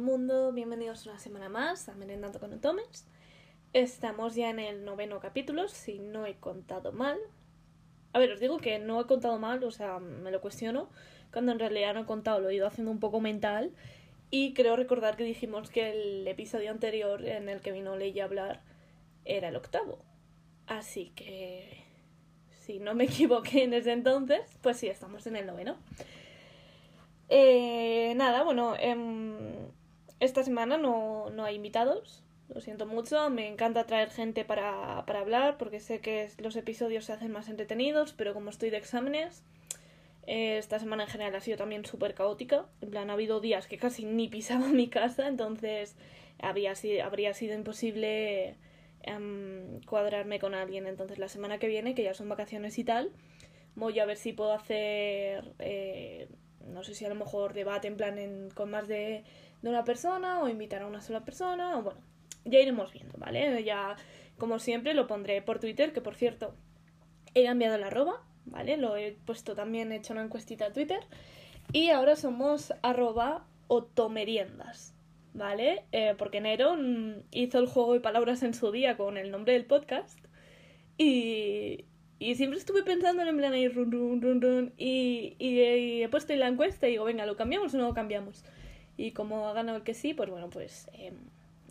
mundo, bienvenidos una semana más a Merendando con Otomes. Estamos ya en el noveno capítulo, si no he contado mal. A ver, os digo que no he contado mal, o sea, me lo cuestiono, cuando en realidad no he contado, lo he ido haciendo un poco mental. Y creo recordar que dijimos que el episodio anterior en el que vino Leia a hablar era el octavo. Así que, si no me equivoqué en ese entonces, pues sí, estamos en el noveno. Eh, nada, bueno, em, esta semana no, no, hay invitados, lo siento mucho, me encanta traer gente para, para hablar porque sé que los episodios se hacen más entretenidos, pero como estoy de exámenes, eh, esta semana en general ha sido también súper caótica, en plan ha habido días que casi ni pisaba mi casa, entonces había, habría sido imposible em, cuadrarme con alguien, entonces la semana que viene, que ya son vacaciones y tal, voy a ver si puedo hacer... Eh, no sé si a lo mejor debate en plan con más de, una persona o invitar a una sola persona o bueno, ya iremos viendo, ¿vale? Ya como siempre lo pondré por Twitter, que por cierto he cambiado la arroba, ¿vale? Lo he puesto también, he hecho una encuestita a Twitter y ahora somos arroba otomeriendas, ¿vale? Eh, porque Nero mm, hizo el juego de palabras en su día con el nombre del podcast y, y siempre estuve pensando en plan ahí, run, run, run, run. Y, y, he puesto en la encuesta y digo, venga, ¿lo cambiamos o no lo cambiamos? Y como ha ganado el que sí, pues bueno, pues em,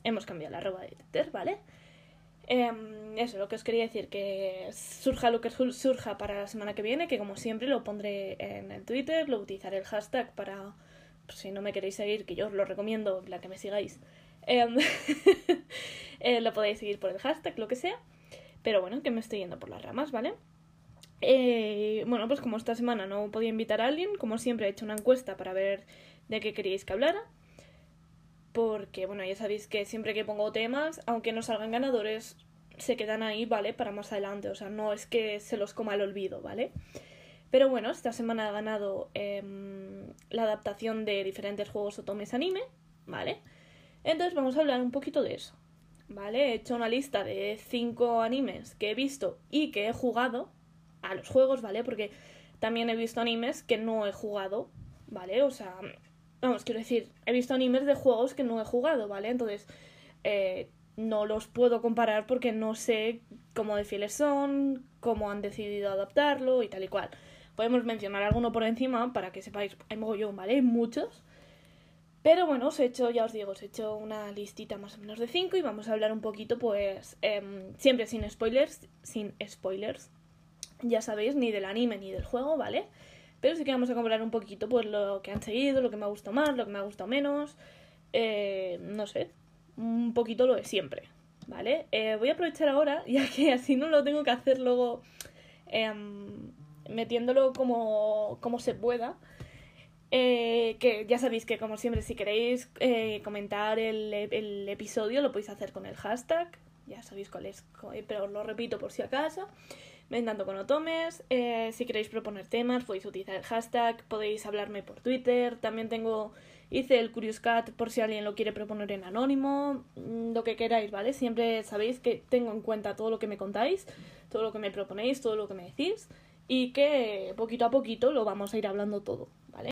hemos cambiado la arroba de Twitter, ¿vale? Eh, eso, lo que os quería decir, que surja lo que surja para la semana que viene, que como siempre lo pondré en el Twitter, lo utilizaré el hashtag para, pues, si no me queréis seguir, que yo os lo recomiendo, la que me sigáis, em, eh, lo podéis seguir por el hashtag, lo que sea. Pero bueno, que me estoy yendo por las ramas, ¿vale? Eh, bueno, pues como esta semana no podía invitar a alguien, como siempre he hecho una encuesta para ver de qué queríais que hablara. Porque, bueno, ya sabéis que siempre que pongo temas, aunque no salgan ganadores, se quedan ahí, ¿vale? Para más adelante. O sea, no es que se los coma el olvido, ¿vale? Pero bueno, esta semana ha ganado em, la adaptación de diferentes juegos otomes anime, ¿vale? Entonces vamos a hablar un poquito de eso. ¿vale? He hecho una lista de cinco animes que he visto y que he jugado a los juegos, ¿vale? Porque también he visto animes que no he jugado, ¿vale? O sea, vamos, quiero decir, he visto animes de juegos que no he jugado, ¿vale? Entonces, eh, no los puedo comparar porque no sé cómo de fieles son, cómo han decidido adaptarlo y tal y cual. Podemos mencionar alguno por encima para que sepáis, hay mogollón, ¿vale? Hay muchos. Pero bueno, os he hecho, ya os digo, os he hecho una listita más o menos de 5 y vamos a hablar un poquito, pues, em, siempre sin spoilers, sin spoilers, ya sabéis, ni del anime ni del juego, ¿vale? Pero sí que vamos a comparar un poquito, pues, lo que han seguido, lo que me ha gustado más, lo que me ha gustado menos, eh, no sé, un poquito lo de siempre, ¿vale? Eh, voy a aprovechar ahora, ya que así no lo tengo que hacer luego em, metiéndolo como, como se pueda eh, que ya sabéis que como siempre si queréis comentar el, el, episodio lo podéis hacer con el hashtag, ya sabéis cuál es, pero os lo repito por si acaso. Vendando con Otomes, eh, si queréis proponer temas podéis utilizar el hashtag, podéis hablarme por Twitter, también tengo, hice el Curious Cat por si alguien lo quiere proponer en anónimo, mm, lo que queráis, ¿vale? Siempre sabéis que tengo en cuenta todo lo que me contáis, todo lo que me proponéis, todo lo que me decís y que poquito a poquito lo vamos a ir hablando todo, ¿vale?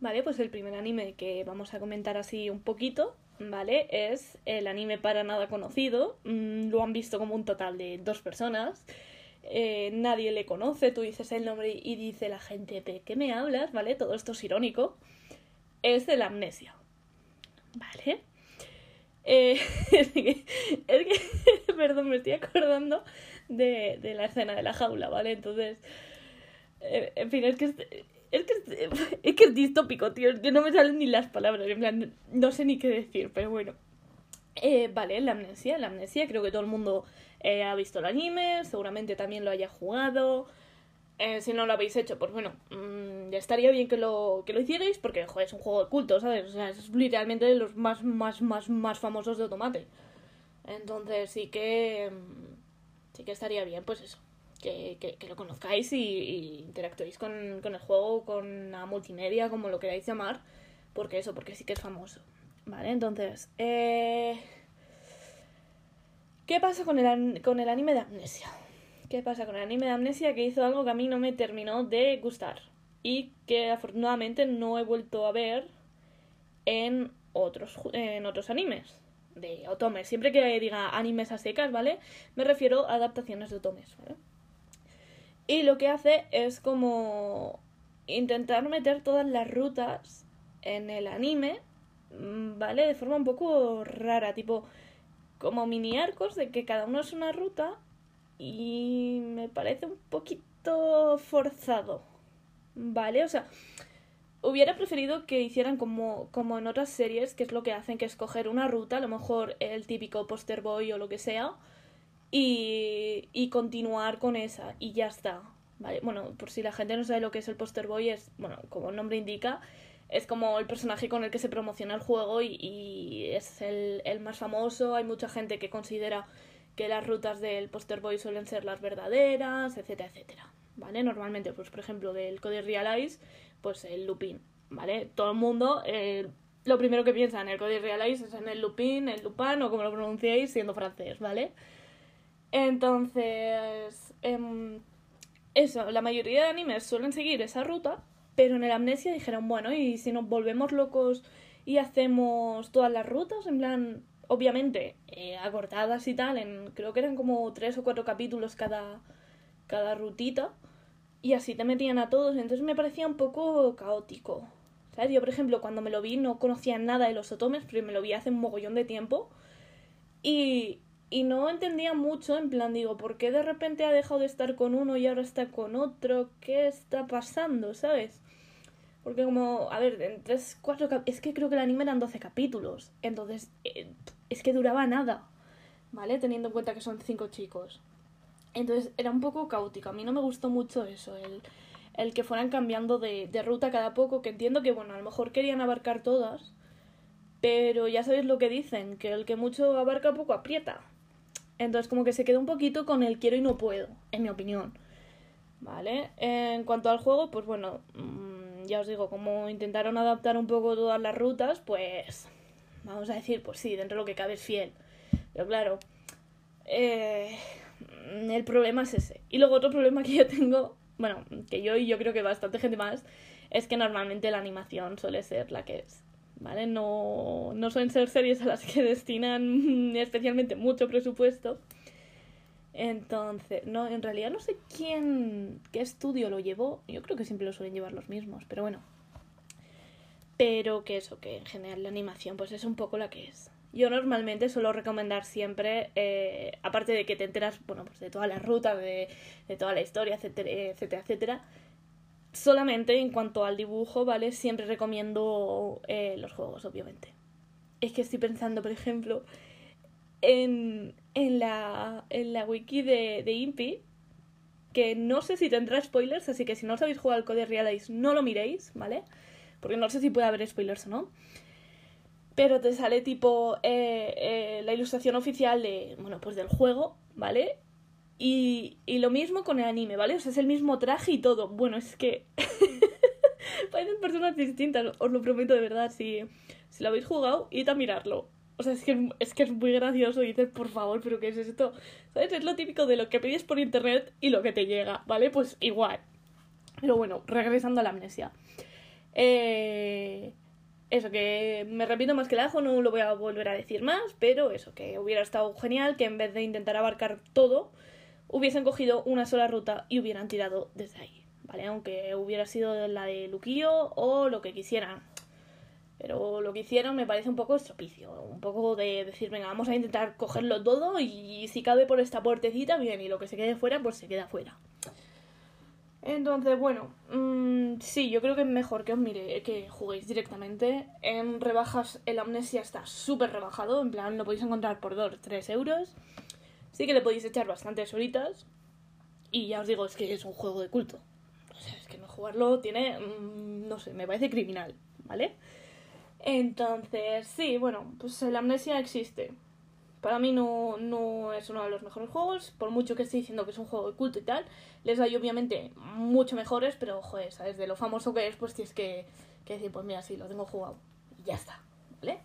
Vale, pues el primer anime que vamos a comentar así un poquito, ¿vale? Es el anime para nada conocido. Mm, lo han visto como un total de dos personas. Eh, nadie le conoce, tú dices el nombre y dice la gente, ¿de qué me hablas? ¿Vale? Todo esto es irónico. Es de la amnesia. ¿Vale? Eh, es que, perdón, me estoy acordando de, de, la escena de la jaula, ¿vale? Entonces, eh, en fin, es que es que es, que es distópico, tío. Que no me salen ni las palabras. En plan, no sé ni qué decir, pero bueno. Eh, vale, la amnesia. La amnesia, creo que todo el mundo eh, ha visto el anime. Seguramente también lo haya jugado. Eh, si no lo habéis hecho, pues bueno, mmm, estaría bien que lo, que lo hicierais porque, es un juego de culto, ¿sabes? O sea, es literalmente de los más, más, más, más famosos de Automate. Entonces sí que... Mm, sí que estaría bien, pues eso que, lo conozcáis y, interactuéis con, el juego, con la multimedia, como lo queráis llamar, porque eso, porque sí que es famoso. Vale, entonces, eh, ¿qué pasa con el, con el anime de Amnesia? ¿Qué pasa con el anime de Amnesia que hizo algo que a mí no me terminó de gustar? Y que afortunadamente no he vuelto a ver en otros, en otros animes de otomes. Siempre que diga animes a secas, ¿vale? Me refiero a adaptaciones de otomes, ¿vale? Y lo que hace es como intentar meter todas las rutas en el anime, mm, ¿vale? De forma un poco rara, tipo como mini arcos de que cada uno es una ruta y me parece un poquito forzado, ¿vale? O sea, hubiera preferido que hicieran como, como en otras series, que es lo que hacen, que escoger una ruta, a lo mejor el típico poster boy o lo que sea, y, y continuar con esa, y ya está. Vale, bueno, por si la gente no sabe lo que es el poster boy, es, bueno, como el nombre indica, es como el personaje con el que se promociona el juego y, y es el, el, más famoso. Hay mucha gente que considera que las rutas del poster boy suelen ser las verdaderas, etcétera, etcétera. ¿Vale? Normalmente, pues por ejemplo, del Code Realize pues el Lupin, ¿vale? Todo el mundo, eh, lo primero que piensa en el Code Realize es en el Lupin, el Lupin o como lo pronunciéis siendo francés, ¿vale? Entonces, eh, eso, la mayoría de animes suelen seguir esa ruta, pero en el Amnesia dijeron, bueno, ¿y si nos volvemos locos y hacemos todas las rutas? En plan, obviamente, eh, acortadas y tal, en, creo que eran como tres o cuatro capítulos cada, cada rutita y así te metían a todos, entonces me parecía un poco caótico. ¿Sabes? Yo, por ejemplo, cuando me lo vi no conocía nada de los otomes, pero me lo vi hace un mogollón de tiempo. Y, y no entendía mucho, en plan, digo, ¿por qué de repente ha dejado de estar con uno y ahora está con otro? ¿Qué está pasando? ¿Sabes? Porque como, a ver, en tres, cuatro... Es que creo que el anime eran 12 capítulos. Entonces, eh, es que duraba nada. ¿Vale? Teniendo en cuenta que son cinco chicos. Entonces era un poco caótico. A mí no me gustó mucho eso, el, el que fueran cambiando de, de, ruta cada poco, que entiendo que, bueno, a lo mejor querían abarcar todas, pero ya sabéis lo que dicen, que el que mucho abarca poco aprieta. Entonces como que se quedó un poquito con el quiero y no puedo, en mi opinión. ¿Vale? En cuanto al juego, pues bueno, ya os digo, como intentaron adaptar un poco todas las rutas, pues vamos a decir, pues sí, dentro de lo que cabe es fiel. Pero claro, eh, el problema es ese. Y luego otro problema que yo tengo, bueno, que yo y yo creo que bastante gente más, es que normalmente la animación suele ser la que es. ¿Vale? No, no suelen ser series a las que destinan especialmente mucho presupuesto. Entonces, no, en realidad no sé quién, qué estudio lo llevó. Yo creo que siempre lo suelen llevar los mismos, pero bueno. Pero que eso, que en general la animación pues es un poco la que es. Yo normalmente suelo recomendar siempre, eh, aparte de que te enteras, bueno, pues de toda la ruta, de, de toda la historia, etcétera, etcétera, etcétera, solamente en cuanto al dibujo, ¿vale? Siempre recomiendo eh, los juegos, obviamente. Es que estoy pensando, por ejemplo, en, en, la, en la wiki de, de Impi, que no sé si tendrá spoilers, así que si no sabéis jugar al Code Realize, no lo miréis, ¿vale? Porque no sé si puede haber spoilers o no pero te sale tipo eh, eh, la ilustración oficial de, bueno, pues del juego, ¿vale? Y, y lo mismo con el anime, ¿vale? O sea, es el mismo traje y todo. Bueno, es que parecen personas distintas, os lo prometo de verdad. Si, si lo habéis jugado, id a mirarlo. O sea, es que es, que es muy gracioso dices, por favor, ¿pero qué es esto? ¿Sabes? Es lo típico de lo que pides por internet y lo que te llega, ¿vale? Pues igual. Pero bueno, regresando a la amnesia. Eh eso, que me repito más que el ajo, no lo voy a volver a decir más, pero eso, que hubiera estado genial que en vez de intentar abarcar todo, hubiesen cogido una sola ruta y hubieran tirado desde ahí, ¿vale? Aunque hubiera sido la de Luquillo o lo que quisieran. Pero lo que hicieron me parece un poco estropicio, un poco de decir, venga, vamos a intentar cogerlo todo y si cabe por esta puertecita, bien, y lo que se quede fuera, pues se queda fuera. Entonces, bueno, mmm, sí, yo creo que es mejor que os mire, que juguéis directamente. En rebajas el Amnesia está súper rebajado, en plan lo podéis encontrar por 2, 3 euros. Sí que le podéis echar bastantes horitas. Y ya os digo, es que es un juego de culto. O sea, es que no jugarlo tiene, mmm, no sé, me parece criminal, ¿vale? Entonces, sí, bueno, pues el Amnesia existe. Para mí no, no es uno de los mejores juegos, por mucho que esté diciendo que es un juego de culto y tal. Les hay obviamente mucho mejores, pero joder, ¿sabes? De lo famoso que es, pues tienes que, que decir, pues mira, sí, lo tengo jugado. Y ya está, ¿vale?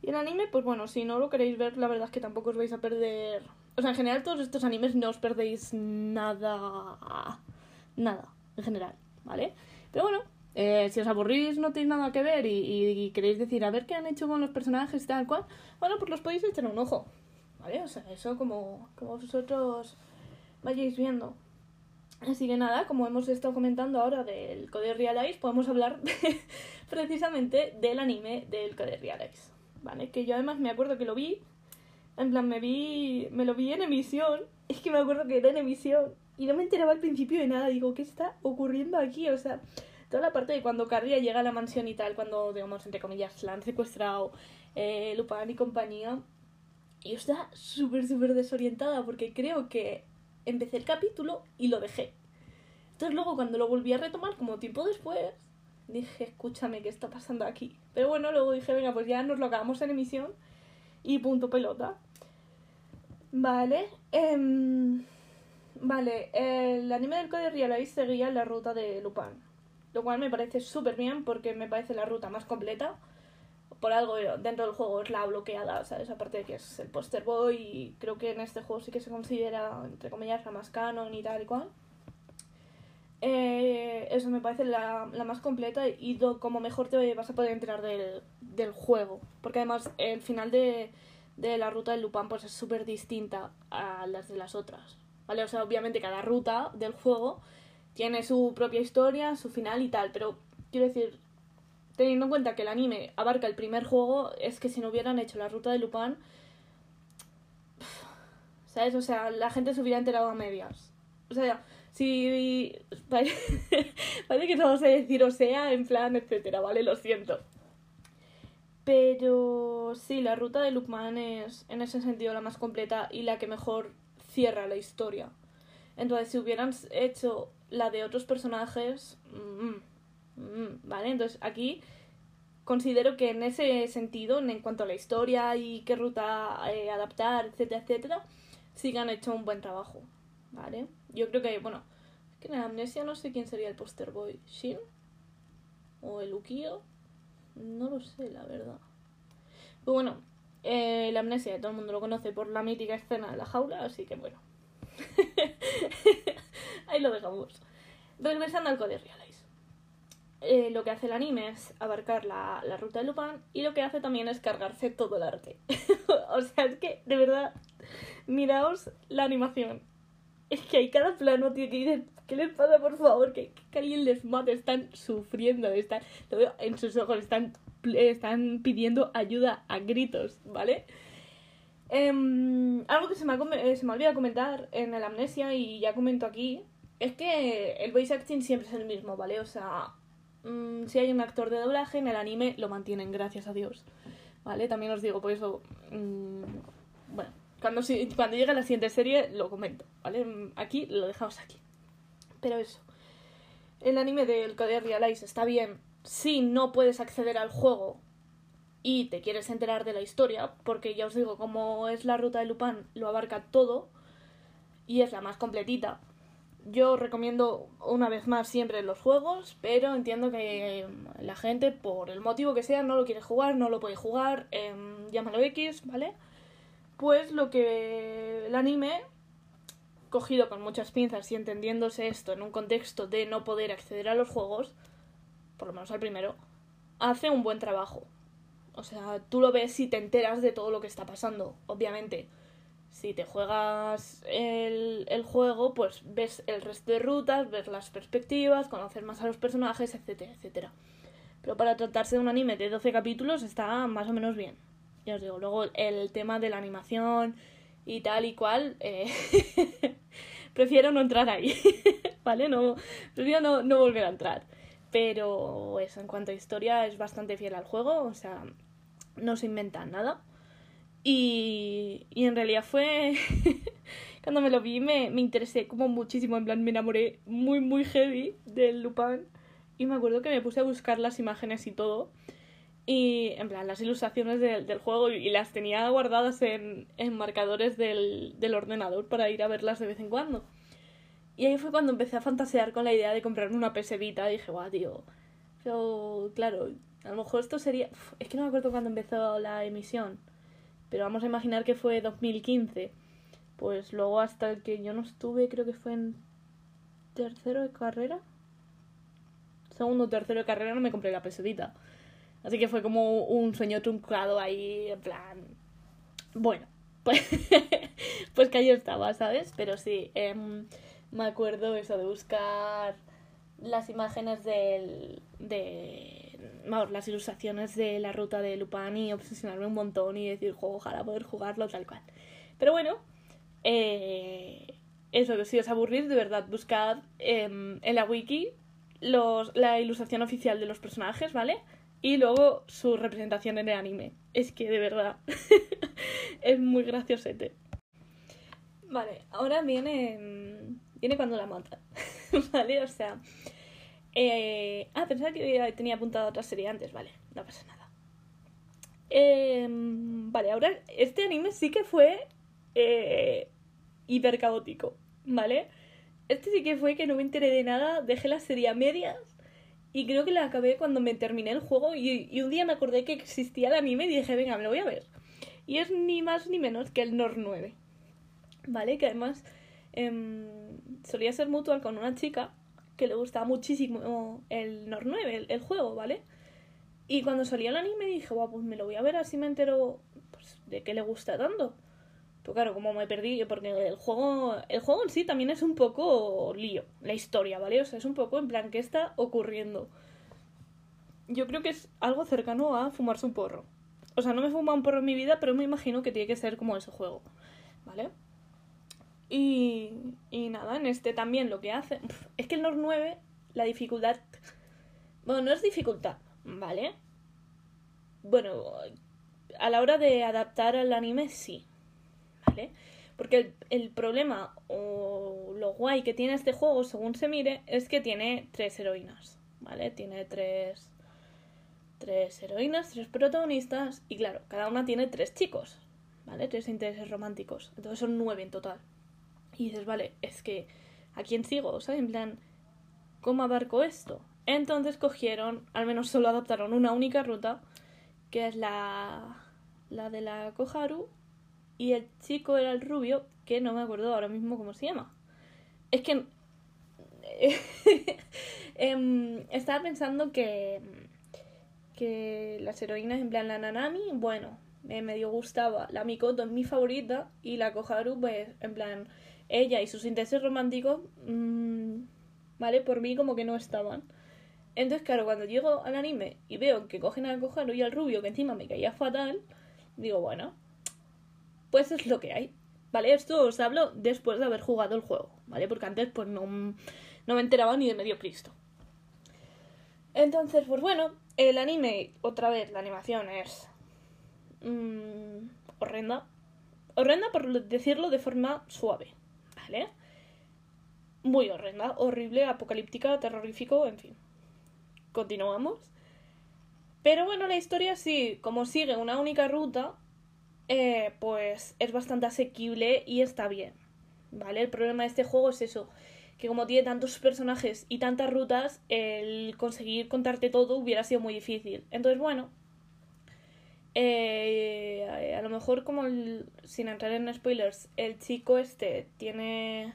Y el anime, pues bueno, si no lo queréis ver, la verdad es que tampoco os vais a perder. O sea, en general, todos estos animes no os perdéis nada. Nada, en general, ¿vale? Pero bueno, Eh, si os aburrís, no tenéis nada que ver y, queréis decir, a ver qué han hecho con los personajes y tal cual, bueno, pues los podéis echar un ojo. ¿Vale? O sea, eso como, como vosotros vayáis viendo. Así que nada, como hemos estado comentando ahora del Code Realize, podemos hablar precisamente del anime del Code Realize. ¿Vale? Que yo además me acuerdo que lo vi, en plan, me vi, me lo vi en emisión, es que me acuerdo que era en emisión y no me enteraba al principio de nada, digo, ¿qué está ocurriendo aquí? O sea, toda la parte de cuando Carria llega a la mansión y tal, cuando, digamos, entre comillas, la han secuestrado eh, Lupin y compañía, yo estaba súper, súper desorientada porque creo que empecé el capítulo y lo dejé. Entonces luego cuando lo volví a retomar, como tiempo después, dije, escúchame, ¿qué está pasando aquí? Pero bueno, luego dije, venga, pues ya nos lo acabamos en emisión y punto pelota. Vale. Em, vale, el anime del Code Realize seguía la ruta de Lupin. Lo cual me parece súper bien porque me parece la ruta más completa. Por algo dentro del juego es la bloqueada, ¿sabes? Aparte de que es el poster boy y creo que en este juego sí que se considera, entre comillas, la más canon y tal y cual. Eh, eso me parece la, más completa y como mejor te vas a poder enterar del, juego. Porque además el final de, la ruta del Lupin pues es súper distinta a las de las otras. ¿Vale? O sea, obviamente cada ruta del juego tiene su propia historia, su final y tal, pero quiero decir, teniendo en cuenta que el anime abarca el primer juego, es que si no hubieran hecho la ruta de Lupin, ¿sabes? O sea, la gente se hubiera enterado a medias. O sea, Sí, parece que no vamos a decir o sea, en plan, etcétera, ¿vale? Lo siento. Pero sí, la ruta de Lukman es en ese sentido la más completa y la que mejor cierra la historia. Entonces, si hubieran hecho la de otros personajes, mm, mm, ¿vale? Entonces, aquí considero que en ese sentido, en cuanto a la historia y qué ruta eh, adaptar, etcétera, etcétera, sí que han hecho un buen trabajo, ¿vale? Yo creo que, bueno, que en la amnesia no sé quién sería el poster boy. ¿Shin? ¿O el Ukio? No lo sé, la verdad. Pero bueno, eh, la amnesia todo el mundo lo conoce por la mítica escena de la jaula, así que bueno. Ahí lo dejamos. Regresando al Code Realize. Eh, lo que hace el anime es abarcar la, la, ruta de Lupin y lo que hace también es cargarse todo el arte. o sea, es que, de verdad, miraos la animación es que hay cada plano, tío, que dicen, ¿qué les pasa, por favor? Que, que alguien les mate, están sufriendo, están, lo veo en sus ojos, están, están pidiendo ayuda a gritos, ¿vale? Em, algo que se me, ha, eh, se me olvidado comentar en el Amnesia y ya comento aquí, es que el voice acting siempre es el mismo, ¿vale? O sea, mm, si hay un actor de doblaje en el anime, lo mantienen, gracias a Dios, ¿vale? También os digo, por eso, mm, bueno, cuando, cuando llegue la siguiente serie lo comento, ¿vale? Aquí lo dejamos aquí. Pero eso. El anime del Code Realize está bien si no puedes acceder al juego y te quieres enterar de la historia, porque ya os digo, como es la ruta de Lupin, lo abarca todo y es la más completita. Yo recomiendo una vez más siempre los juegos, pero entiendo que la gente, por el motivo que sea, no lo quiere jugar, no lo puede jugar, eh, llámalo X, ¿vale? pues lo que el anime, cogido con muchas pinzas y entendiéndose esto en un contexto de no poder acceder a los juegos, por lo menos al primero, hace un buen trabajo. O sea, tú lo ves y te enteras de todo lo que está pasando, obviamente. Si te juegas el, el juego, pues ves el resto de rutas, ves las perspectivas, conocer más a los personajes, etcétera, etcétera. Pero para tratarse de un anime de 12 capítulos está más o menos bien ya os digo, luego el tema de la animación y tal y cual, eh, prefiero no entrar ahí, ¿vale? No, prefiero no, no volver a entrar. Pero en cuanto a historia, es bastante fiel al juego, o sea, no se inventan nada. Y, y en realidad fue. Cuando me lo vi, me, me interesé como muchísimo. En plan, me enamoré muy, muy heavy del Lupin. Y me acuerdo que me puse a buscar las imágenes y todo. Y en plan, las ilustraciones del juego y las tenía guardadas en, en marcadores del, del, ordenador para ir a verlas de vez en cuando. Y ahí fue cuando empecé a fantasear con la idea de comprarme una PS Vita. Y dije, guau, tío. Pero, claro, a lo mejor esto sería. es que no me acuerdo cuándo empezó la emisión. Pero vamos a imaginar que fue 2015. Pues luego hasta el que yo no estuve, creo que fue en tercero de carrera. segundo tercero de carrera no me compré la PS Vita. Así que fue como un sueño truncado ahí, en plan... Bueno, pues, pues que ahí estaba, ¿sabes? Pero sí, em, me acuerdo eso de buscar las imágenes del, de vamos, las ilustraciones de la ruta de Lupin obsesionarme un montón y decir, ojalá poder jugarlo tal cual. Pero bueno, eh, eso que si os aburrís, de verdad, buscad em, en la wiki los, la ilustración oficial de los personajes, ¿vale? Y luego su representación en el anime. Es que de verdad es muy graciosete. Vale, ahora viene, viene cuando la matan. ¿Vale? O sea... Eh... Ah, pensaba que tenía apuntado otra serie antes. Vale, no pasa nada. Eh... Vale, ahora este anime sí que fue eh, hiper caótico, ¿vale? Este sí que fue que no me enteré de nada, dejé la serie a medias y creo que la acabé cuando me terminé el juego y, un día me acordé que existía el anime y dije, venga, me lo voy a ver. Y es ni más ni menos que el NOR 9, ¿vale? Que además em, solía ser mutual con una chica que le gustaba muchísimo el NOR 9, el, juego, ¿vale? Y cuando salió el anime dije, guau, pues me lo voy a ver así me entero pues, de qué le gusta tanto. Pues claro, como me perdí, porque el juego, el juego en sí también es un poco lío, la historia, ¿vale? O sea, es un poco en plan, ¿qué está ocurriendo? Yo creo que es algo cercano a fumarse un porro. O sea, no me he fumado un porro en mi vida, pero me imagino que tiene que ser como ese juego, ¿vale? Y, y nada, en este también lo que hace... Es que el NOR 9, la dificultad... Bueno, no es dificultad, ¿vale? Bueno, a la hora de adaptar al anime sí, porque el, problema o lo guay que tiene este juego, según se mire, es que tiene tres heroínas, ¿vale? Tiene tres, tres heroínas, tres protagonistas y claro, cada una tiene tres chicos, ¿vale? Tres intereses románticos. Entonces son nueve en total. Y dices, vale, es que ¿a quién sigo? ¿Sabes? En plan, ¿cómo abarco esto? Entonces cogieron, al menos solo adaptaron una única ruta, que es la, la de la Koharu y el chico era el rubio, que no me acuerdo ahora mismo cómo se llama. Es que... Em, estaba pensando que... Que las heroínas, en plan la Nanami, bueno, me medio gustaba. La Mikoto es mi favorita y la Koharu, pues, en plan, ella y sus intereses románticos, mmm, ¿vale? Por mí como que no estaban. Entonces, claro, cuando llego al anime y veo que cogen a Koharu y al rubio, que encima me caía fatal, digo, bueno, pues es lo que hay. ¿Vale? Esto os hablo después de haber jugado el juego, ¿vale? Porque antes pues no, no me enteraba ni de medio Cristo. Entonces, pues bueno, el anime, otra vez, la animación es mmm, horrenda. Horrenda por decirlo de forma suave, ¿vale? Muy horrenda, horrible, apocalíptica, terrorífico, en fin. Continuamos. Pero bueno, la historia sí, como sigue una única ruta, eh, pues es bastante asequible y está bien. ¿Vale? El problema de este juego es eso, que como tiene tantos personajes y tantas rutas, el conseguir contarte todo hubiera sido muy difícil. Entonces, bueno, eh, a lo mejor como sin entrar en spoilers, el chico este tiene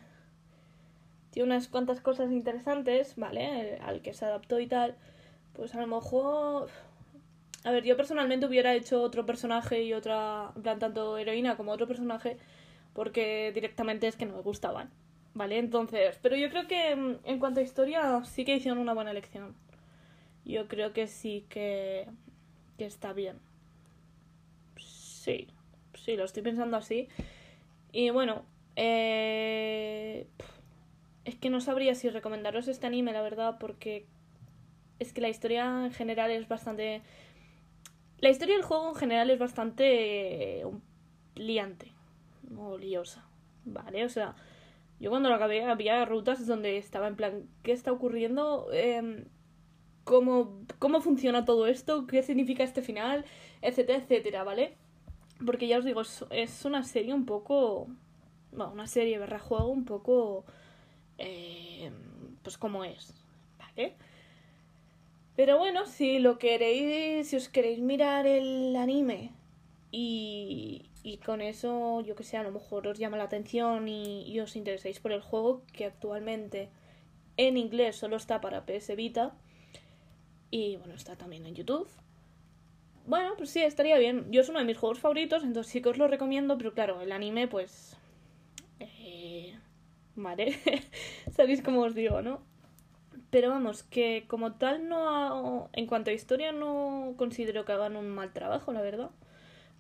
tiene unas cuantas cosas interesantes, ¿vale? Al que se adaptó y tal, pues a lo mejor a ver, yo personalmente hubiera hecho otro personaje y otra, en plan, tanto heroína como otro personaje, porque directamente es que no me gustaban. ¿Vale? Entonces, pero yo creo que mm, en cuanto a historia sí que hicieron una buena elección. Yo creo que sí que, que está bien. Sí, sí, lo estoy pensando así. Y bueno, eh, es que no sabría si recomendaros este anime, la verdad, porque es que la historia en general es bastante la historia del juego en general es bastante liante o ¿vale? O sea, yo cuando lo acabé había rutas donde estaba en plan, ¿qué está ocurriendo? Em, ¿cómo, ¿Cómo funciona todo esto? ¿Qué significa este final? Etcétera, etcétera, ¿vale? Porque ya os digo, es, una serie un poco... Bueno, una serie barra juego un poco... Eh, pues como es, ¿vale? Pero bueno, si lo queréis, si os queréis mirar el anime y, y con eso, yo que sé, a lo mejor os llama la atención y, os interesáis por el juego, que actualmente en inglés solo está para PS Vita, Y bueno, está también en YouTube. Bueno, pues sí, estaría bien. Yo es uno de mis juegos favoritos, entonces sí que os lo recomiendo, pero claro, el anime, pues. Eh, vale. Sabéis cómo os digo, ¿no? Pero vamos, que como tal no en cuanto a historia no considero que hagan un mal trabajo, la verdad.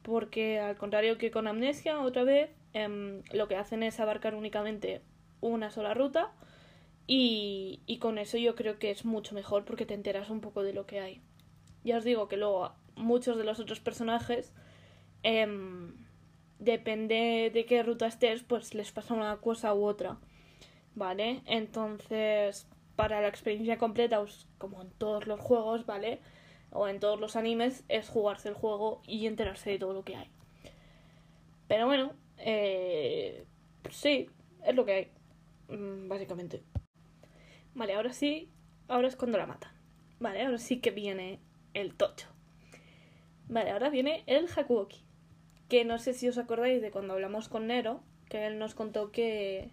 Porque al contrario que con Amnesia, otra vez, em, lo que hacen es abarcar únicamente una sola ruta y, y con eso yo creo que es mucho mejor porque te enteras un poco de lo que hay. Ya os digo que luego muchos de los otros personajes, em, depende de qué ruta estés, pues les pasa una cosa u otra. ¿Vale? Entonces, para la experiencia completa, pues, como en todos los juegos, ¿vale? O en todos los animes, es jugarse el juego y enterarse de todo lo que hay. Pero bueno, eh, sí, es lo que hay, mm, básicamente. Vale, ahora sí, ahora es cuando la matan. Vale, ahora sí que viene el tocho. Vale, ahora viene el Hakuoki. Que no sé si os acordáis de cuando hablamos con Nero, que él nos contó que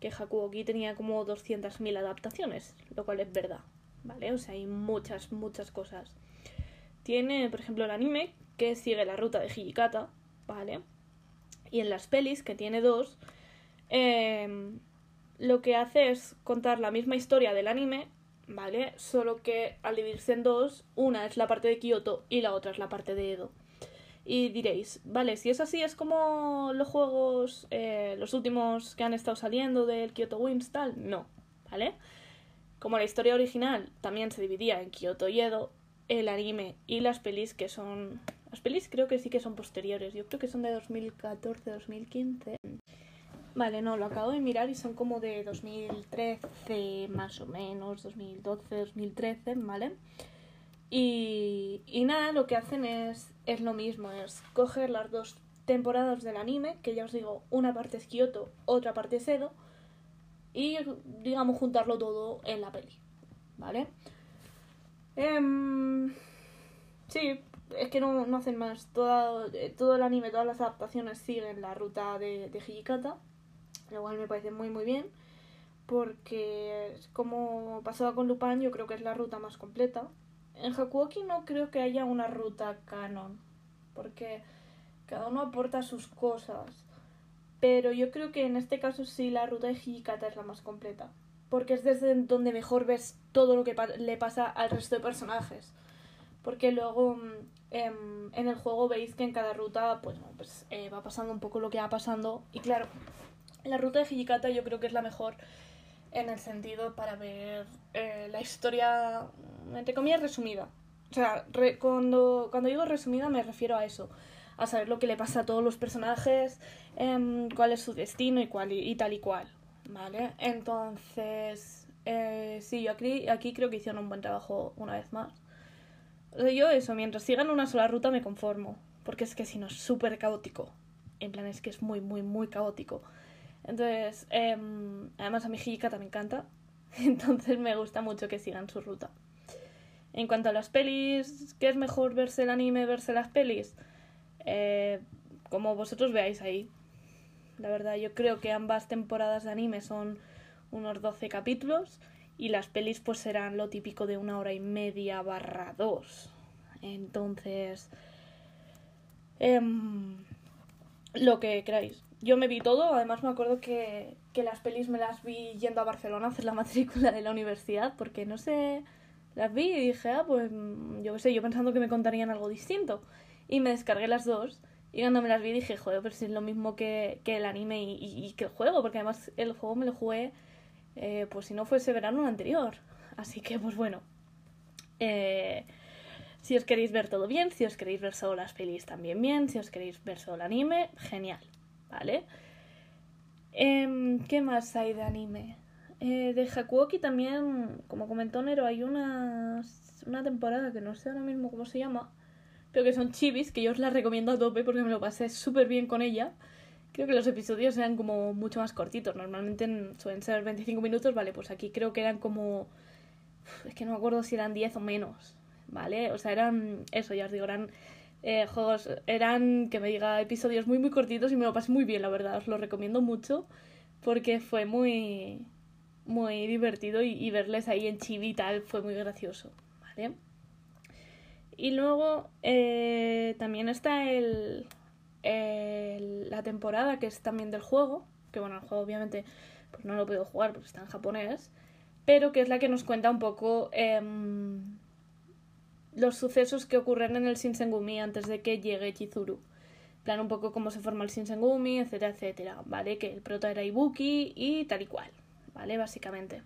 que Hakuoki tenía como 200.000 adaptaciones, lo cual es verdad, ¿vale? O sea, hay muchas, muchas cosas. Tiene, por ejemplo, el anime, que sigue la ruta de Hijikata, ¿vale? Y en las pelis, que tiene dos, em, lo que hace es contar la misma historia del anime, ¿vale? Solo que al dividirse en dos, una es la parte de Kyoto y la otra es la parte de Edo. Y diréis, vale, si es así, es como los juegos, eh, los últimos que han estado saliendo del Kyoto Wings, tal. No, ¿vale? Como la historia original también se dividía en Kyoto y Edo, el anime y las pelis que son... Las pelis creo que sí que son posteriores, yo creo que son de 2014, 2015. Vale, no, lo acabo de mirar y son como de 2013 más o menos, 2012, 2013, ¿vale? Y, y nada, lo que hacen es, es lo mismo, es coger las dos temporadas del anime, que ya os digo, una parte es Kyoto, otra parte es Edo, y digamos juntarlo todo en la peli, ¿vale? Em, sí, es que no, hacen más. Todo, todo el anime, todas las adaptaciones siguen la ruta de, de Hijikata, lo cual me parece muy muy bien, porque como pasaba con Lupin, yo creo que es la ruta más completa, en Hakuoki no creo que haya una ruta canon, porque cada uno aporta sus cosas. Pero yo creo que en este caso sí la ruta de Hikata es la más completa. Porque es desde donde mejor ves todo lo que le pasa al resto de personajes. Porque luego mm, em, en el juego veis que en cada ruta pues, pues eh, va pasando un poco lo que va pasando. Y claro, la ruta de Hikata yo creo que es la mejor en el sentido para ver eh, la historia, entre comillas, resumida. O sea, cuando, cuando digo resumida me refiero a eso, a saber lo que le pasa a todos los personajes, em, cuál es su destino y, cuál, y, tal y cual, ¿vale? Entonces, eh, sí, yo aquí, aquí creo que hicieron un buen trabajo una vez más. O yo eso, mientras sigan una sola ruta me conformo, porque es que si no es súper caótico. En plan, es que es muy, muy, muy caótico. Entonces, em, además a mi Hikata me encanta, entonces me gusta mucho que sigan su ruta. En cuanto a las pelis, ¿qué es mejor verse el anime, verse las pelis? Eh, como vosotros veáis ahí. La verdad, yo creo que ambas temporadas de anime son unos 12 capítulos y las pelis pues serán lo típico de una hora y media barra dos. Entonces, em, lo que queráis yo me vi todo, además me acuerdo que, que las pelis me las vi yendo a Barcelona a hacer la matrícula de la universidad, porque no sé, las vi y dije, ah, pues mm, yo qué sé, yo pensando que me contarían algo distinto. Y me descargué las dos. Y cuando me las vi dije, joder, pero si es lo mismo que, que el anime y, que el juego, porque además el juego me lo jugué, eh, pues si no fuese verano anterior. Así que, pues bueno. Eh, si os queréis ver todo bien, si os queréis ver solo las pelis también bien, si os queréis ver solo el anime, genial. ¿Vale? Em, ¿Qué más hay de anime? Eh, de Hakuoki también, como comentó Nero, hay una, una temporada que no sé ahora mismo cómo se llama, pero que son chivis, que yo os la recomiendo a tope porque me lo pasé súper bien con ella. Creo que los episodios eran como mucho más cortitos, normalmente suelen ser 25 minutos, vale, pues aquí creo que eran como... Es que no me acuerdo si eran 10 o menos, ¿vale? O sea, eran... Eso, ya os digo, eran eh, juegos eran, que me diga, episodios muy muy cortitos y me lo pasé muy bien, la verdad, os lo recomiendo mucho porque fue muy muy divertido y, verles ahí en chibi y tal fue muy gracioso, ¿vale? Y luego eh, también está el, el, la temporada que es también del juego, que bueno, el juego obviamente pues no lo podido jugar porque está en japonés, pero que es la que nos cuenta un poco em, los sucesos que ocurren en el Shinsengumi antes de que llegue Chizuru. plan, un poco cómo se forma el Shinsengumi, etcétera, etcétera, ¿vale? Que el prota era Ibuki y tal y cual, ¿vale? Básicamente.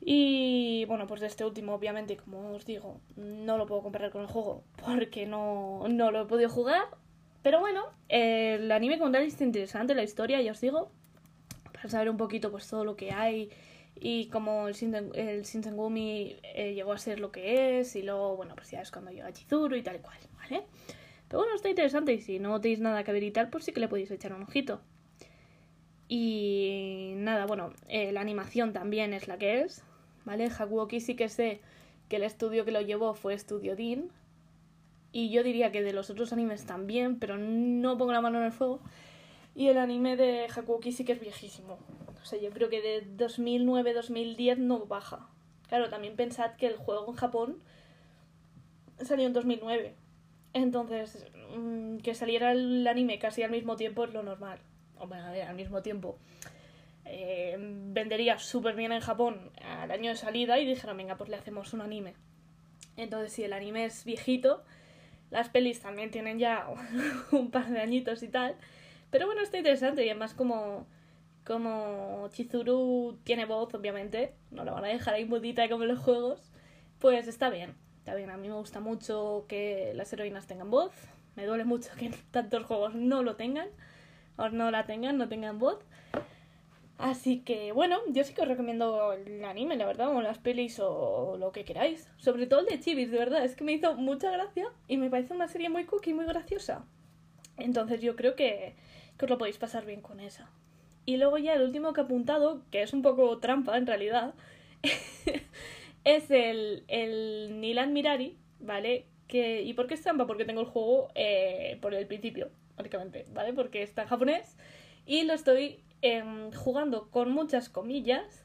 Y bueno, pues de este último, obviamente, como os digo, no lo puedo comparar con el juego porque no, no lo he podido jugar. Pero bueno, el anime como tal es interesante, la historia, ya os digo, para saber un poquito pues todo lo que hay y cómo el, Shinsen, el Shinsengumi eh, llegó a ser lo que es y luego, bueno, pues ya es cuando llega Chizuru y tal cual, ¿vale? Pero bueno, está interesante y si no tenéis nada que ver y tal, pues sí que le podéis echar un ojito. Y nada, bueno, eh, la animación también es la que es, ¿vale? Hakuoki sí que sé que el estudio que lo llevó fue Studio Dean. Y yo diría que de los otros animes también, pero no pongo la mano en el fuego. Y el anime de Hakuoki sí que es viejísimo. O sea, yo creo que de 2009-2010 no baja. Claro, también pensad que el juego en Japón salió en 2009. Entonces, mm, que saliera el anime casi al mismo tiempo es lo normal. O bueno, al mismo tiempo. Eh, vendería súper bien en Japón al año de salida y dijeron, venga, pues le hacemos un anime. Entonces, si el anime es viejito, las pelis también tienen ya un par de añitos y tal. Pero bueno, está interesante y además como, como Chizuru tiene voz, obviamente, no la van a dejar ahí mudita como en los juegos, pues está bien. Está bien, a mí me gusta mucho que las heroínas tengan voz. Me duele mucho que tantos juegos no lo tengan, o no la tengan, no tengan voz. Así que bueno, yo sí que os recomiendo el anime, la verdad, o las pelis o lo que queráis. Sobre todo el de Chibis, de verdad, es que me hizo mucha gracia y me parece una serie muy cookie, muy graciosa. Entonces yo creo que, que os lo podéis pasar bien con esa. Y luego ya el último que he apuntado, que es un poco trampa en realidad, es el, el Nilan Mirari, ¿vale? Que, ¿Y por qué es trampa? Porque tengo el juego eh, por el principio, básicamente, ¿vale? Porque está en japonés y lo estoy eh, jugando con muchas comillas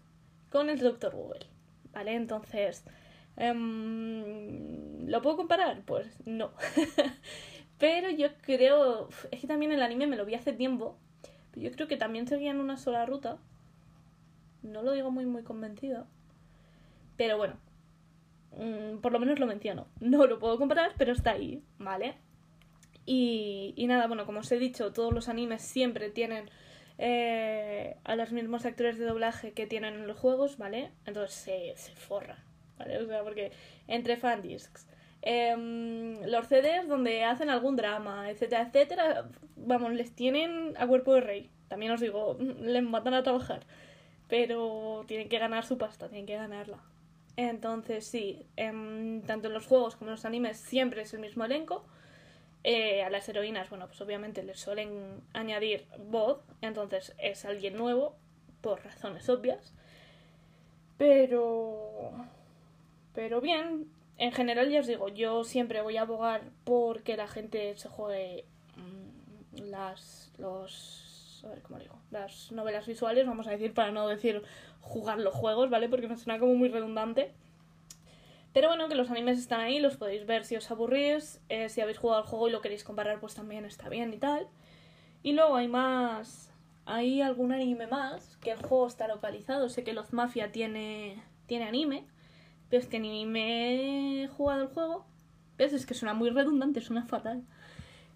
con el Dr. Google, ¿vale? Entonces, eh, ¿lo puedo comparar? Pues no. Pero yo creo, es que también el anime me lo vi hace tiempo, yo creo que también seguían una sola ruta. No lo digo muy, muy convencida. Pero bueno, mmm, por lo menos lo menciono. No lo puedo comparar, pero está ahí, ¿vale? Y, y nada, bueno, como os he dicho, todos los animes siempre tienen eh, a los mismos actores de doblaje que tienen en los juegos, ¿vale? Entonces se, se forra, ¿vale? O sea, porque entre fandiscs, eh, los CDs donde hacen algún drama, etcétera, etcétera, vamos, les tienen a cuerpo de rey. También os digo, les matan a trabajar, pero tienen que ganar su pasta, tienen que ganarla. Entonces, sí, en, tanto en los juegos como en los animes siempre es el mismo elenco. Eh, a las heroínas, bueno, pues obviamente les suelen añadir voz, entonces es alguien nuevo, por razones obvias. Pero. Pero bien, en general ya os digo, yo siempre voy a abogar porque la gente se juegue mmm, las. los. a ver cómo digo. Las novelas visuales, vamos a decir, para no decir jugar los juegos, ¿vale? Porque me suena como muy redundante. Pero bueno, que los animes están ahí, los podéis ver si os aburrís. Eh, si habéis jugado al juego y lo queréis comparar, pues también está bien y tal. Y luego hay más. Hay algún anime más, que el juego está localizado. Sé que Los Mafia tiene, tiene anime, pero es que ni me he jugado el juego. ¿Ves? Es que suena muy redundante, suena fatal.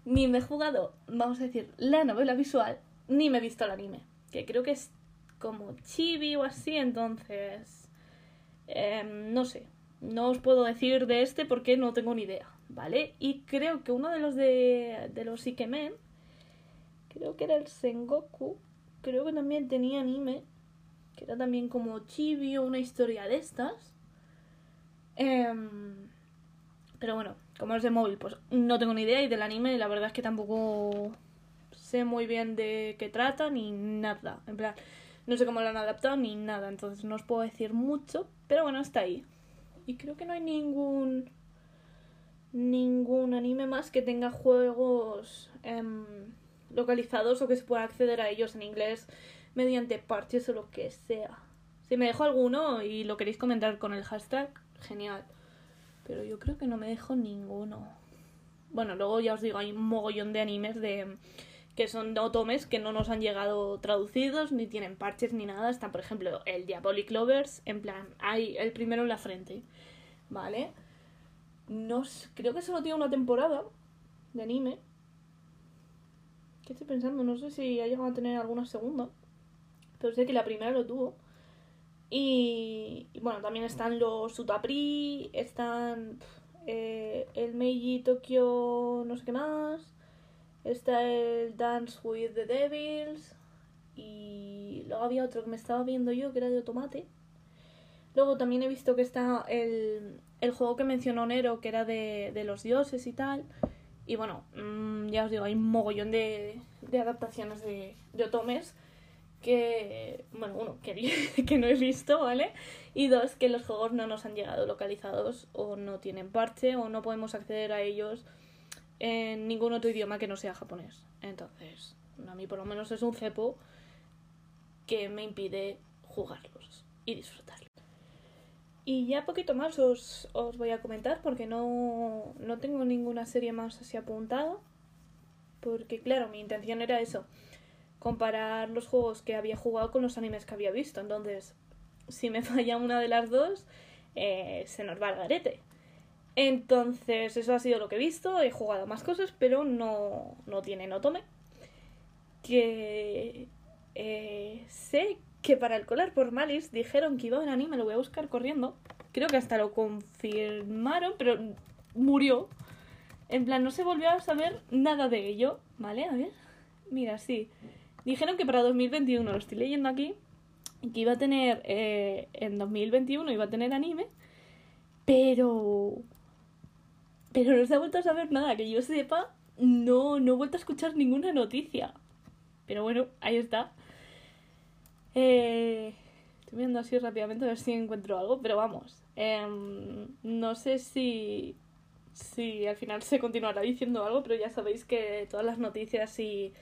Ni me he jugado, vamos a decir, la novela visual, ni me he visto el anime. Que creo que es como chibi o así, entonces. Eh, no sé, no os puedo decir de este porque no tengo ni idea, ¿vale? Y creo que uno de los de, de los Ikemen, creo que era el Sengoku, creo que también tenía anime, que era también como chibi o una historia de estas. Eh, pero bueno, como es de móvil, pues no tengo ni idea y del anime la verdad es que tampoco sé muy bien de qué trata ni nada. En plan, no sé cómo lo han adaptado ni nada, entonces no os puedo decir mucho, pero bueno, está ahí. Y creo que no hay ningún ningún anime más que tenga juegos em, localizados o que se pueda acceder a ellos en inglés mediante parches o lo que sea. Si me dejo alguno y lo queréis comentar con el hashtag, genial. Pero yo creo que no me dejo ninguno. Bueno, luego ya os digo, hay un mogollón de animes de que son otomes que no nos han llegado traducidos, ni tienen parches ni nada. Están, por ejemplo, el Diabolic Lovers, en plan, hay el primero en la frente, ¿vale? No creo que solo tiene una temporada de anime. ¿Qué estoy pensando? No sé si ha llegado a tener alguna segunda. Pero sé que la primera lo tuvo. Y, bueno, también están los Utapri, están eh, el Meiji Tokyo, no sé qué más. Está el Dance with the Devils. Y luego había otro que me estaba viendo yo que era de Automate. Luego también he visto que está el, el juego que mencionó Nero, que era de, de los dioses y tal. Y bueno, mmm, ya os digo, hay un mogollón de, de adaptaciones de, de otomes que, bueno, uno, que, no he visto, ¿vale? Y dos, que los juegos no nos han llegado localizados o no tienen parche o no podemos acceder a ellos en ningún otro idioma que no sea japonés. Entonces, a mí por lo menos es un cepo que me impide jugarlos y disfrutarlos. Y ya poquito más os, os voy a comentar porque no, no tengo ninguna serie más así apuntada. Porque claro, mi intención era eso, comparar los juegos que había jugado con los animes que había visto. Entonces, si me falla una de las dos, eh, se nos va el garete. Entonces, eso ha sido lo que he visto. He jugado más cosas, pero no, no tiene Notome. Que eh, sé que para el Colar por Malice dijeron que iba en anime, lo voy a buscar corriendo. Creo que hasta lo confirmaron, pero murió. En plan, no se volvió a saber nada de ello. ¿Vale? A ver. Mira, sí. Dijeron que para 2021, lo estoy leyendo aquí, que iba a tener, eh, en 2021 iba a tener anime, pero pero no se ha vuelto a saber nada, que yo sepa, no, no he vuelto a escuchar ninguna noticia. Pero bueno, ahí está. Eh, estoy viendo así rápidamente a ver si encuentro algo, pero vamos. Em, no sé si, si al final se continuará diciendo algo, pero ya sabéis que todas las noticias y,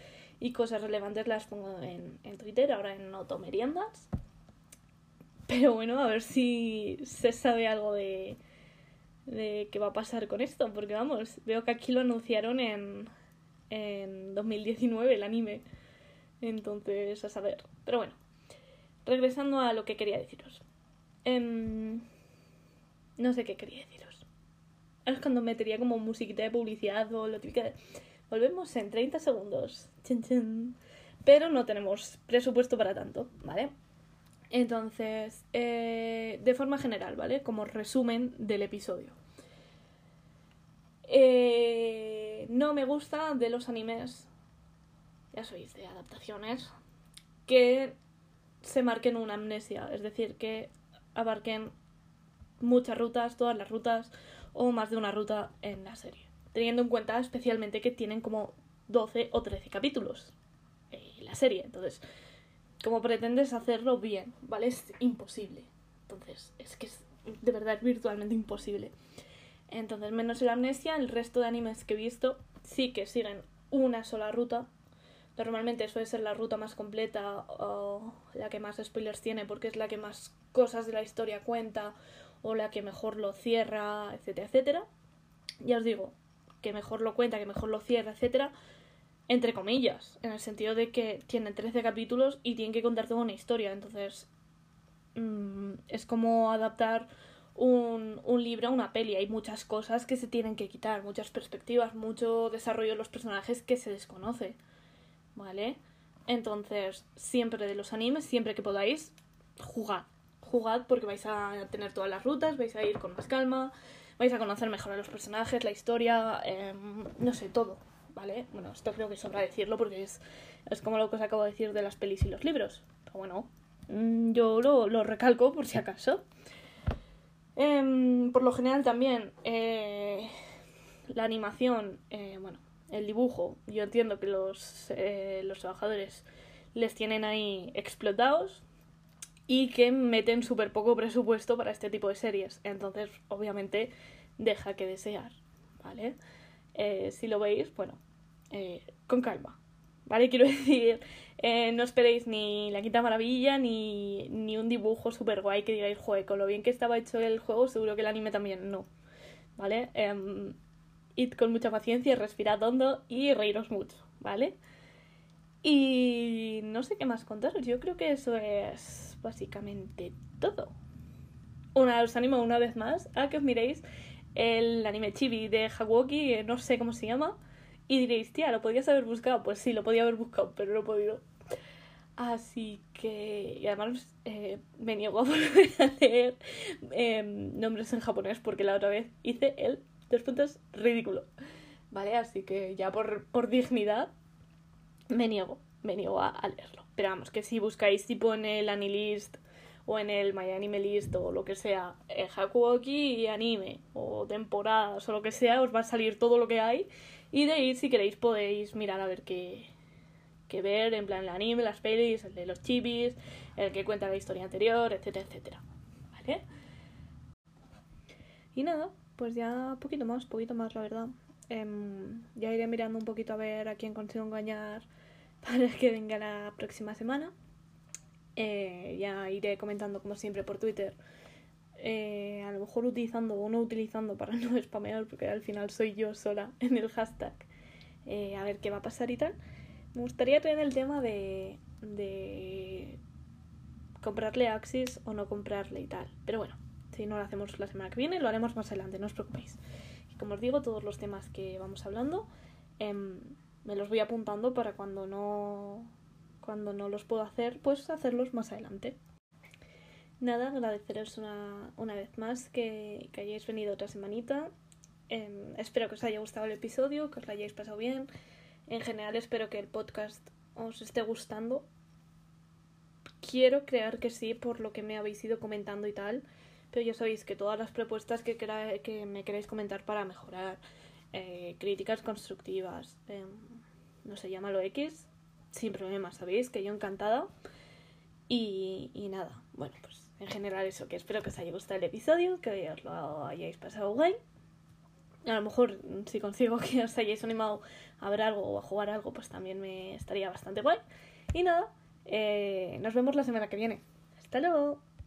y cosas relevantes las pongo en, en Twitter, ahora en Automeriendas. Pero bueno, a ver si se sabe algo de, de qué va a pasar con esto, porque vamos, veo que aquí lo anunciaron en, en 2019 el anime. Entonces, a saber. Pero bueno, regresando a lo que quería deciros. Eh, no sé qué quería deciros. Es cuando metería como musiquita de publicidad o lo típico de... Volvemos en 30 segundos. Pero no tenemos presupuesto para tanto, ¿vale? Entonces, eh, de forma general, ¿vale? Como resumen del episodio. Eh, no me gusta de los animes, ya sois de adaptaciones, que se marquen una amnesia, es decir, que abarquen muchas rutas, todas las rutas o más de una ruta en la serie. Teniendo en cuenta especialmente que tienen como 12 o 13 capítulos en la serie. Entonces, como pretendes hacerlo bien, ¿vale? Es imposible. Entonces, es que es de verdad virtualmente imposible. Entonces, menos la amnesia, el resto de animes que he visto sí que siguen una sola ruta. Normalmente suele ser la ruta más completa o la que más spoilers tiene porque es la que más cosas de la historia cuenta o la que mejor lo cierra, etcétera, etcétera. Ya os digo, que mejor lo cuenta, que mejor lo cierra, etcétera, entre comillas, en el sentido de que tiene 13 capítulos y tienen que contar toda una historia, entonces mmm, es como adaptar un, un libro a una peli, hay muchas cosas que se tienen que quitar, muchas perspectivas, mucho desarrollo de los personajes que se desconoce, ¿vale? Entonces, siempre de los animes, siempre que podáis, jugad, jugad porque vais a tener todas las rutas, vais a ir con más calma, vais a conocer mejor a los personajes, la historia, eh, no sé, todo, ¿vale? Bueno, esto creo que sobra decirlo porque es, es como lo que os acabo de decir de las pelis y los libros. Pero bueno, mm, yo lo, lo recalco por si acaso. Eh, por lo general también eh, la animación, eh, bueno, el dibujo, yo entiendo que los, eh, los trabajadores les tienen ahí explotados y que meten súper poco presupuesto para este tipo de series. Entonces, obviamente, deja que desear, ¿vale? Eh, si lo veis, bueno, eh, con calma, ¿vale? Quiero decir, eh, no esperéis ni la quinta maravilla ni, ni un dibujo súper guay que digáis, joder, con lo bien que estaba hecho el juego, seguro que el anime también no. ¿vale? Em, id con mucha paciencia, respirad hondo y reíros mucho, ¿vale? Y no sé qué más contaros, yo creo que eso es básicamente todo. Una, os animo una vez más a que os miréis el anime chibi de Hawoki, no sé cómo se llama, y diréis, tía, ¿lo podías haber buscado? Pues sí, lo podía haber buscado, pero no he podido. Así que, y además eh, me niego a volver a leer em, nombres en japonés porque la otra vez hice el dos puntos ridículo. ¿Vale? Así que ya por, por dignidad me niego, me niego a, leerlo. Pero vamos, que si buscáis tipo en el Anilist o en el My Anime List o lo que sea, eh, Hakuoki y anime o temporadas o lo que sea, os va a salir todo lo que hay. Y de ahí, si queréis, podéis mirar a ver qué, qué ver, en plan el anime, las pelis, el de los chibis, el que cuenta la historia anterior, etcétera, etcétera. ¿Vale? Y nada, pues ya poquito más, poquito más, la verdad. Em, ya iré mirando un poquito a ver a quién consigo engañar para que venga la próxima semana. Eh, ya iré comentando como siempre por Twitter. Eh, a lo mejor utilizando o no utilizando para no spamear, porque al final soy yo sola en el hashtag. Eh, a ver qué va a pasar y tal. Me gustaría traer el tema de, de comprarle Axis o no comprarle y tal. Pero bueno, si no lo hacemos la semana que viene, lo haremos más adelante, no os preocupéis. Como os digo, todos los temas que vamos hablando em, me los voy apuntando para cuando no, cuando no los puedo hacer, pues hacerlos más adelante. Nada, agradeceros una, una vez más que, que, hayáis venido otra semanita. Em, espero que os haya gustado el episodio, que os lo hayáis pasado bien. En general espero que el podcast os esté gustando. Quiero creer que sí, por lo que me habéis ido comentando y tal. Pero ya sabéis que todas las propuestas que, que me queréis comentar para mejorar, eh, críticas constructivas, eh, no sé, llámalo X, sin problema, sabéis que yo encantada. Y, y nada, bueno, pues en general eso, que espero que os haya gustado el episodio, que os lo hayáis pasado guay. A lo mejor si consigo que os hayáis animado a ver algo o a jugar algo, pues también me estaría bastante guay. Y nada, eh, nos vemos la semana que viene. Hasta luego.